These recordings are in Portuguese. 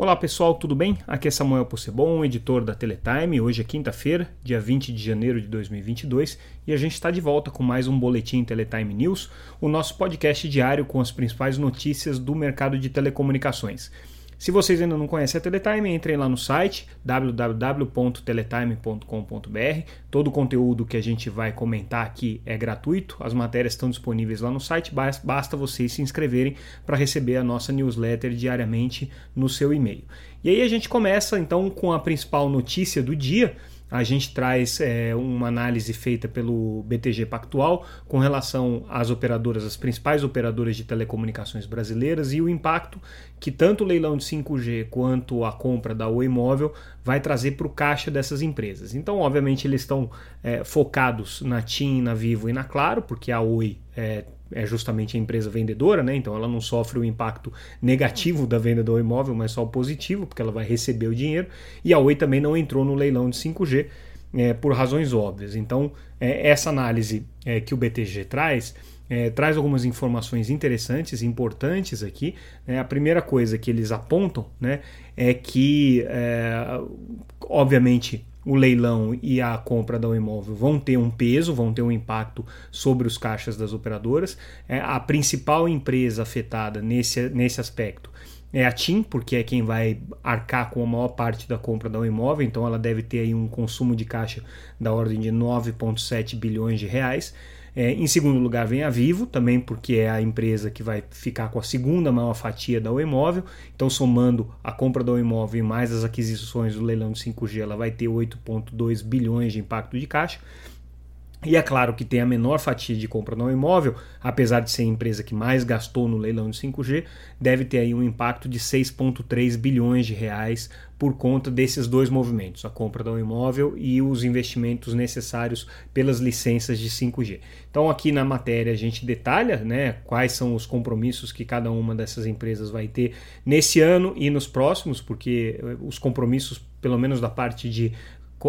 Olá pessoal, tudo bem? Aqui é Samuel Possebon, editor da Teletime. Hoje é quinta-feira, dia 20 de janeiro de 2022, e a gente está de volta com mais um Boletim Teletime News, o nosso podcast diário com as principais notícias do mercado de telecomunicações. Se vocês ainda não conhecem a Teletime, entrem lá no site www.teletime.com.br. Todo o conteúdo que a gente vai comentar aqui é gratuito, as matérias estão disponíveis lá no site, basta vocês se inscreverem para receber a nossa newsletter diariamente no seu e-mail. E aí a gente começa então com a principal notícia do dia a gente traz é, uma análise feita pelo BTG Pactual com relação às operadoras, as principais operadoras de telecomunicações brasileiras e o impacto que tanto o leilão de 5G quanto a compra da Oi Móvel vai trazer para o caixa dessas empresas. Então, obviamente, eles estão é, focados na TIM, na Vivo e na Claro, porque a Oi é, é justamente a empresa vendedora, né? Então ela não sofre o impacto negativo da venda do imóvel, mas só o positivo, porque ela vai receber o dinheiro. E a Oi também não entrou no leilão de 5G é, por razões óbvias. Então, é, essa análise é, que o BTG traz. É, traz algumas informações interessantes, importantes aqui. Né? A primeira coisa que eles apontam né, é que, é, obviamente, o leilão e a compra do imóvel vão ter um peso, vão ter um impacto sobre os caixas das operadoras. É, a principal empresa afetada nesse, nesse aspecto é a TIM, porque é quem vai arcar com a maior parte da compra do imóvel, então ela deve ter aí um consumo de caixa da ordem de 9,7 bilhões de reais. É, em segundo lugar vem a Vivo, também porque é a empresa que vai ficar com a segunda maior fatia da imóvel. Então, somando a compra do imóvel mais as aquisições do leilão de 5G, ela vai ter 8,2 bilhões de impacto de caixa. E é claro que tem a menor fatia de compra no imóvel, apesar de ser a empresa que mais gastou no leilão de 5G, deve ter aí um impacto de 6,3 bilhões de reais por conta desses dois movimentos, a compra do imóvel e os investimentos necessários pelas licenças de 5G. Então aqui na matéria a gente detalha né, quais são os compromissos que cada uma dessas empresas vai ter nesse ano e nos próximos, porque eh, os compromissos, pelo menos da parte de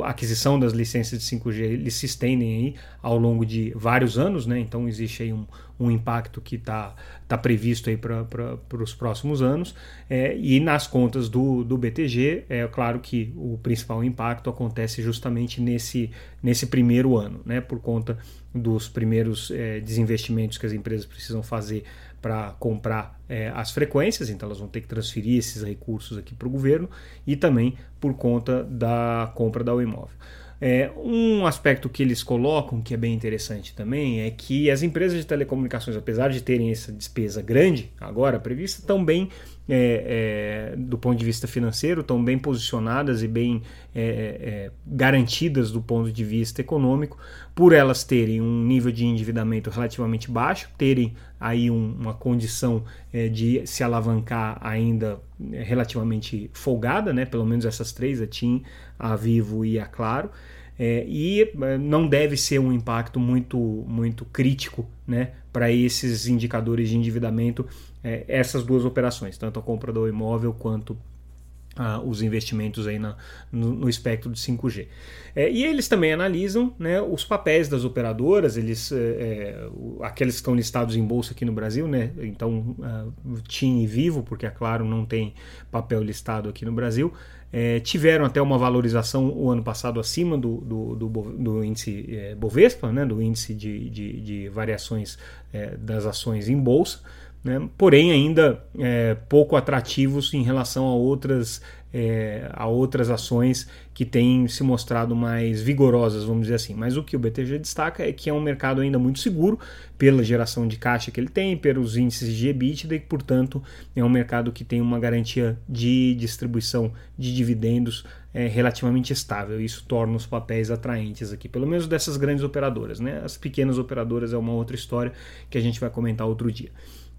aquisição das licenças de 5G eles se estendem aí ao longo de vários anos, né? Então existe aí um, um impacto que está tá previsto aí para os próximos anos. É, e nas contas do, do BTG, é claro que o principal impacto acontece justamente nesse, nesse primeiro ano, né? Por conta dos primeiros é, desinvestimentos que as empresas precisam fazer para comprar é, as frequências, então elas vão ter que transferir esses recursos aqui para o governo e também por conta da compra da imóvel. É, um aspecto que eles colocam que é bem interessante também é que as empresas de telecomunicações, apesar de terem essa despesa grande agora prevista, bem, é, é, do ponto de vista financeiro, estão bem posicionadas e bem é, é, garantidas do ponto de vista econômico, por elas terem um nível de endividamento relativamente baixo, terem aí um, uma condição é, de se alavancar ainda relativamente folgada, né? pelo menos essas três, a TIM, a Vivo e a Claro. É, e é, não deve ser um impacto muito, muito crítico né, para esses indicadores de endividamento, é, essas duas operações, tanto a compra do imóvel quanto ah, os investimentos aí na, no, no, espectro de 5G. É, e eles também analisam né, os papéis das operadoras, eles, é, é aqueles que estão listados em bolsa aqui no Brasil, né, então uh, TIM e Vivo, porque é claro não tem papel listado aqui no Brasil, é, tiveram até uma valorização o ano passado acima do, do, do, do índice é, Bovespa, né, do índice de, de, de variações é, das ações em bolsa né? porém ainda é, pouco atrativos em relação a outras, é, a outras ações que têm se mostrado mais vigorosas, vamos dizer assim. Mas o que o BTG destaca é que é um mercado ainda muito seguro pela geração de caixa que ele tem, pelos índices de EBITDA e, portanto, é um mercado que tem uma garantia de distribuição de dividendos é, relativamente estável. Isso torna os papéis atraentes aqui, pelo menos dessas grandes operadoras. Né? As pequenas operadoras é uma outra história que a gente vai comentar outro dia.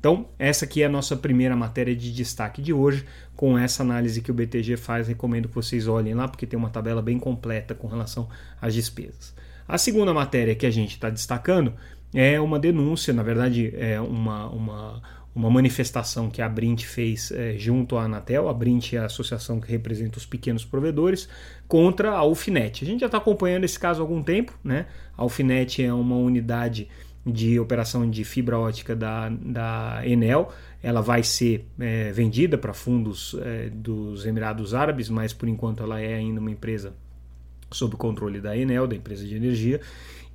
Então, essa aqui é a nossa primeira matéria de destaque de hoje, com essa análise que o BTG faz. Recomendo que vocês olhem lá, porque tem uma tabela bem completa com relação às despesas. A segunda matéria que a gente está destacando é uma denúncia, na verdade, é uma, uma, uma manifestação que a Brint fez é, junto à Anatel. A Brint é a associação que representa os pequenos provedores, contra a Alfinet. A gente já está acompanhando esse caso há algum tempo, né? A Alfinet é uma unidade de operação de fibra ótica da, da Enel. Ela vai ser é, vendida para fundos é, dos Emirados Árabes, mas por enquanto ela é ainda uma empresa sob controle da Enel, da empresa de energia.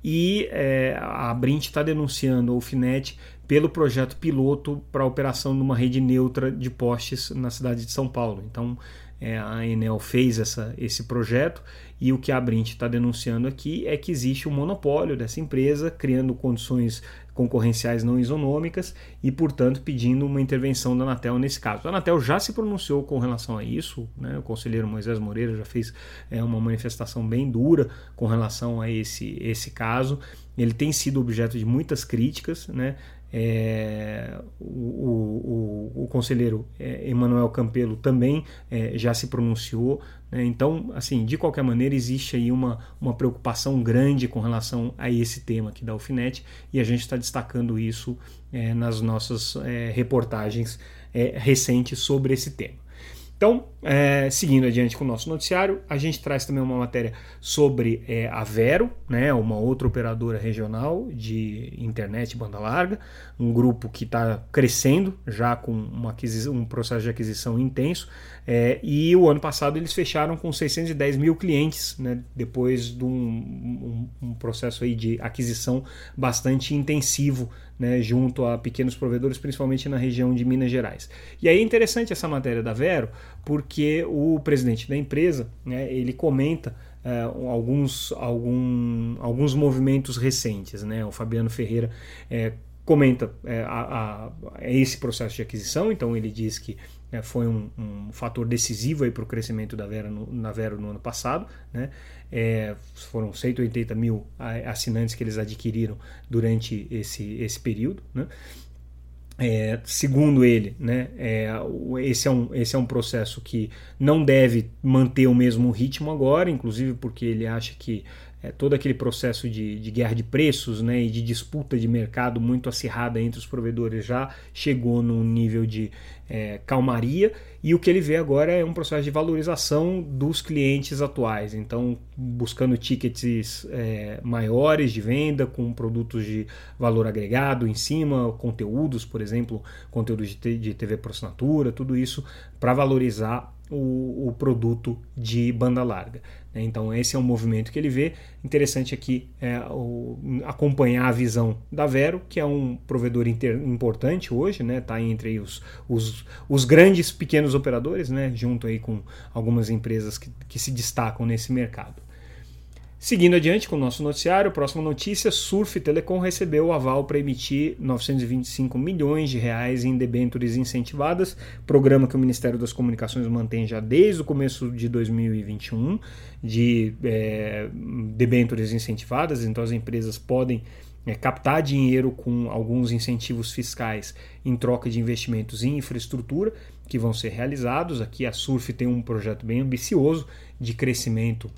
E é, a Brint está denunciando o Finet pelo projeto piloto para a operação de uma rede neutra de postes na cidade de São Paulo. Então, é, a Enel fez essa, esse projeto e o que a Brint está denunciando aqui é que existe um monopólio dessa empresa, criando condições concorrenciais não isonômicas e, portanto, pedindo uma intervenção da Anatel nesse caso. A Anatel já se pronunciou com relação a isso, né? o conselheiro Moisés Moreira já fez é, uma manifestação bem dura com relação a esse, esse caso. Ele tem sido objeto de muitas críticas, né? É, o, o, o, conselheiro é, Emanuel Campelo também é, já se pronunciou. Né? Então, assim, de qualquer maneira, existe aí uma, uma preocupação grande com relação a esse tema aqui da Alfinet e a gente está destacando isso é, nas nossas é, reportagens é, recentes sobre esse tema. Então, é, seguindo adiante com o nosso noticiário, a gente traz também uma matéria sobre é, a Vero, né, uma outra operadora regional de internet banda larga, um grupo que está crescendo já com uma um processo de aquisição intenso. É, e o ano passado eles fecharam com 610 mil clientes, né, depois de um, um, um processo aí de aquisição bastante intensivo né, junto a pequenos provedores, principalmente na região de Minas Gerais. E aí é interessante essa matéria da Vero, porque o presidente da empresa né, ele comenta é, alguns, algum, alguns movimentos recentes. Né? O Fabiano Ferreira é, comenta é, a, a, esse processo de aquisição, então ele diz que é, foi um, um, fator decisivo para o crescimento da Vera no, na Vero no ano passado. Né? É, foram 180 mil assinantes que eles adquiriram durante esse, esse período. Né? É, segundo ele, né, é, esse, é um, esse é um processo que não deve manter o mesmo ritmo agora, inclusive porque ele acha que é, todo aquele processo de, de, guerra de preços né, e de disputa de mercado muito acirrada entre os provedores já chegou num nível de é, calmaria e o que ele vê agora é um processo de valorização dos clientes atuais. Então, buscando tickets é, maiores de venda, com produtos de valor agregado em cima, conteúdos, por exemplo, conteúdos de TV por assinatura, tudo isso para valorizar o, o, produto de banda larga. Né? Então, esse é um movimento que ele vê. Interessante aqui é o, acompanhar a visão da Vero, que é um provedor inter, importante hoje, está né? Tá entre os, os, os, grandes pequenos operadores, né? junto aí com algumas empresas que, que se destacam nesse mercado. Seguindo adiante com o nosso noticiário, próxima notícia: Surf Telecom recebeu o aval para emitir 925 milhões de reais em debêntures incentivadas, programa que o Ministério das Comunicações mantém já desde o começo de 2021, de é, debêntures incentivadas, então as empresas podem é, captar dinheiro com alguns incentivos fiscais em troca de investimentos em infraestrutura que vão ser realizados. Aqui a Surf tem um projeto bem ambicioso de crescimento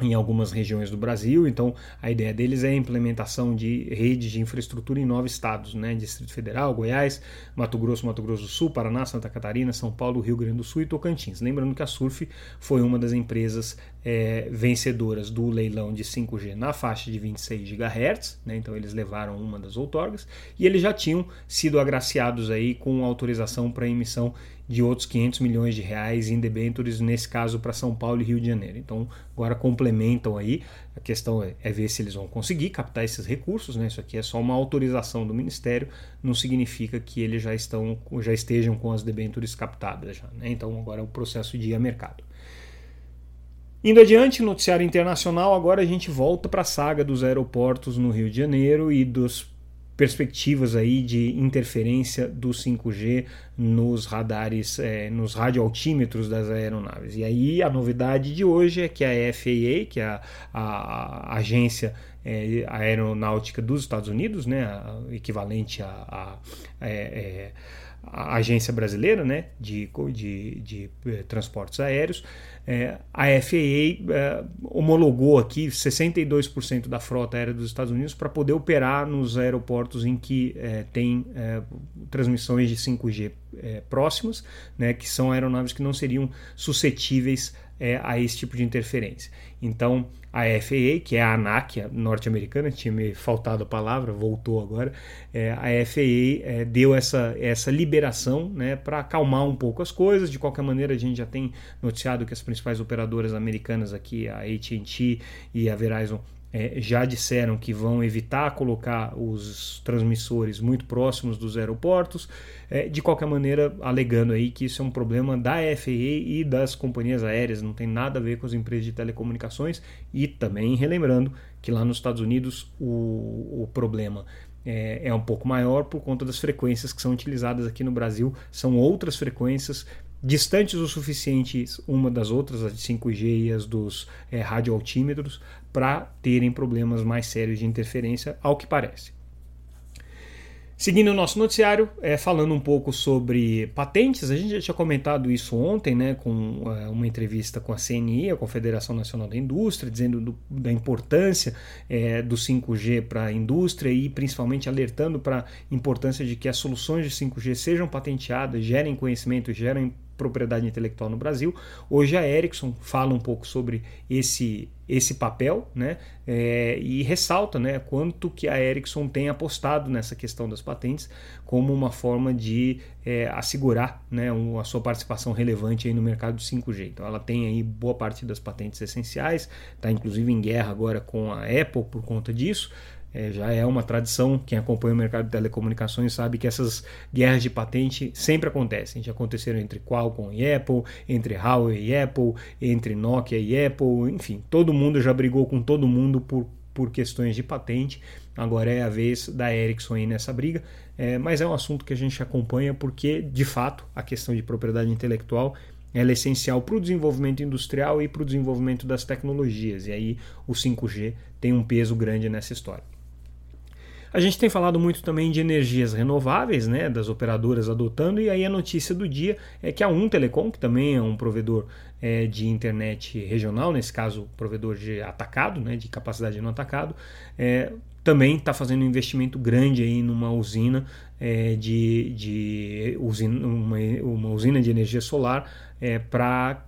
em algumas regiões do Brasil. Então, a ideia deles é a implementação de redes de infraestrutura em nove estados, né? Distrito Federal, Goiás, Mato Grosso, Mato Grosso do Sul, Paraná, Santa Catarina, São Paulo, Rio Grande do Sul e Tocantins. Lembrando que a Surf foi uma das empresas é, vencedoras do leilão de 5G na faixa de 26 GHz, né? então eles levaram uma das outorgas e eles já tinham sido agraciados aí com autorização para emissão de outros 500 milhões de reais em debêntures, nesse caso para São Paulo e Rio de Janeiro. Então, agora complementam aí, a questão é, é, ver se eles vão conseguir captar esses recursos, né? Isso aqui é só uma autorização do Ministério, não significa que eles já, estão, já estejam com as debêntures captadas já, né? Então, agora é o processo de ir a mercado. Indo adiante, noticiário internacional, agora a gente volta para a saga dos aeroportos no Rio de Janeiro e dos perspectivas aí de interferência do 5G nos radares, é, nos radioaltímetros das aeronaves. E aí a novidade de hoje é que a FAA, que é a, a, a agência é, aeronáutica dos Estados Unidos, né, a, equivalente à é, é, agência brasileira né, de, de, de eh, transportes aéreos, é, a FAA é, homologou aqui 62% da frota aérea dos Estados Unidos para poder operar nos aeroportos em que é, tem é, transmissões de 5G é, próximas, né, que são aeronaves que não seriam suscetíveis é, a esse tipo de interferência. Então, a FAA, que é a ANAC norte-americana, tinha me faltado a palavra, voltou agora, é, a FAA é, deu essa, essa liberação né, para acalmar um pouco as coisas. De qualquer maneira, a gente já tem noticiado que as principais operadoras americanas aqui, a AT&T e a Verizon, é, já disseram que vão evitar colocar os transmissores muito próximos dos aeroportos, é, de qualquer maneira, alegando aí que isso é um problema da FAA e das companhias aéreas, não tem nada a ver com as empresas de telecomunicações, e também relembrando que lá nos Estados Unidos o, o problema é, é, um pouco maior por conta das frequências que são utilizadas aqui no Brasil, são outras frequências distantes o suficiente uma das outras, as de 5G e as dos é, radioaltímetros, para terem problemas mais sérios de interferência, ao que parece. Seguindo o nosso noticiário, é, falando um pouco sobre patentes, a gente já tinha comentado isso ontem, né, com é, uma entrevista com a CNI, a Confederação Nacional da Indústria, dizendo do, da importância é, do 5G para a indústria e principalmente alertando para a importância de que as soluções de 5G sejam patenteadas, gerem conhecimento, gerem propriedade intelectual no Brasil. Hoje a Ericsson fala um pouco sobre esse esse papel, né, é, e ressalta, né, quanto que a Ericsson tem apostado nessa questão das patentes como uma forma de é, assegurar, né, um, a sua participação relevante aí no mercado do 5G. Então ela tem aí boa parte das patentes essenciais, está inclusive em guerra agora com a Apple por conta disso. É, já é uma tradição, quem acompanha o mercado de telecomunicações sabe que essas guerras de patente sempre acontecem. Já aconteceram entre Qualcomm e Apple, entre Huawei e Apple, entre Nokia e Apple, enfim, todo mundo já brigou com todo mundo por, por questões de patente. Agora é a vez da Ericsson nessa briga, é, mas é um assunto que a gente acompanha porque, de fato, a questão de propriedade intelectual ela é essencial para o desenvolvimento industrial e para o desenvolvimento das tecnologias. E aí o 5G tem um peso grande nessa história. A gente tem falado muito também de energias renováveis, né, das operadoras adotando, e aí a notícia do dia é que a Um Telecom, que também é um provedor é, de internet regional, nesse caso provedor de atacado, né, de capacidade no atacado, é, também está fazendo um investimento grande aí numa usina é, de, de usina, uma, uma, usina de energia solar é, para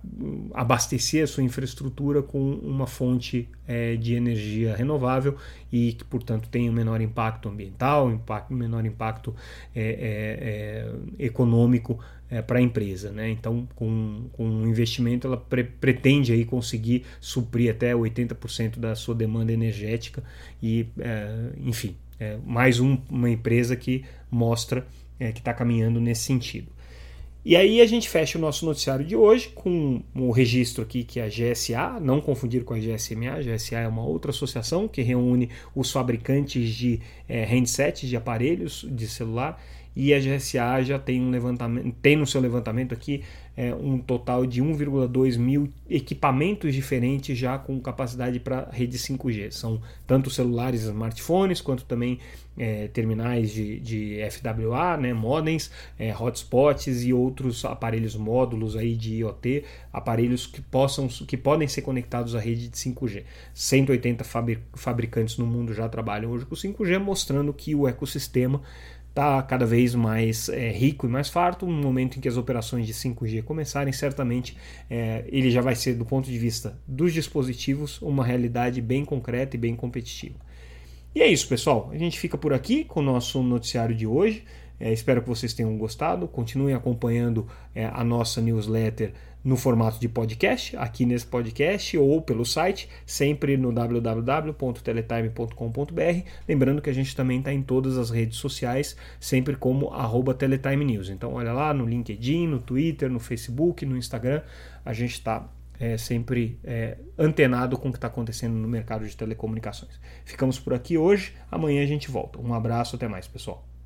abastecer a sua infraestrutura com uma fonte é, de energia renovável e que, portanto, tem um menor impacto ambiental, um menor impacto é, é, é, econômico para a empresa. Né? Então, com, com investimento, ela pre pretende aí conseguir suprir até 80% da sua demanda energética e, enfim, é mais um, uma empresa que mostra é, que está caminhando nesse sentido. E aí a gente fecha o nosso noticiário de hoje com o registro aqui que é a GSA, não confundir com a GSMA, a. GSA é uma outra associação que reúne os fabricantes de é, handsets, de aparelhos de celular, e a GSA já tem um levantamento, tem no seu levantamento aqui é, um total de 1,2 mil equipamentos diferentes já com capacidade para rede 5G. São tanto celulares e smartphones, quanto também é, terminais de, de, FWA, né, modems, é, hotspots e outros aparelhos módulos aí de IoT, aparelhos que, possam, que podem ser conectados à rede de 5G. 180 fabricantes no mundo já trabalham hoje com 5G, mostrando que o ecossistema está cada vez mais é, rico e mais farto. No momento em que as operações de 5G começarem, certamente é, ele já vai ser, do ponto de vista dos dispositivos, uma realidade bem concreta e bem competitiva. E é isso, pessoal. A gente fica por aqui com o nosso noticiário de hoje. É, espero que vocês tenham gostado. Continuem acompanhando é, a nossa newsletter no formato de podcast, aqui nesse podcast ou pelo site, sempre no www.teletime.com.br. Lembrando que a gente também está em todas as redes sociais, sempre como arroba Teletime News. Então olha lá no LinkedIn, no Twitter, no Facebook, no Instagram, a gente está é, sempre é, antenado com o que está acontecendo no mercado de telecomunicações. Ficamos por aqui hoje, amanhã a gente volta. Um abraço, até mais, pessoal.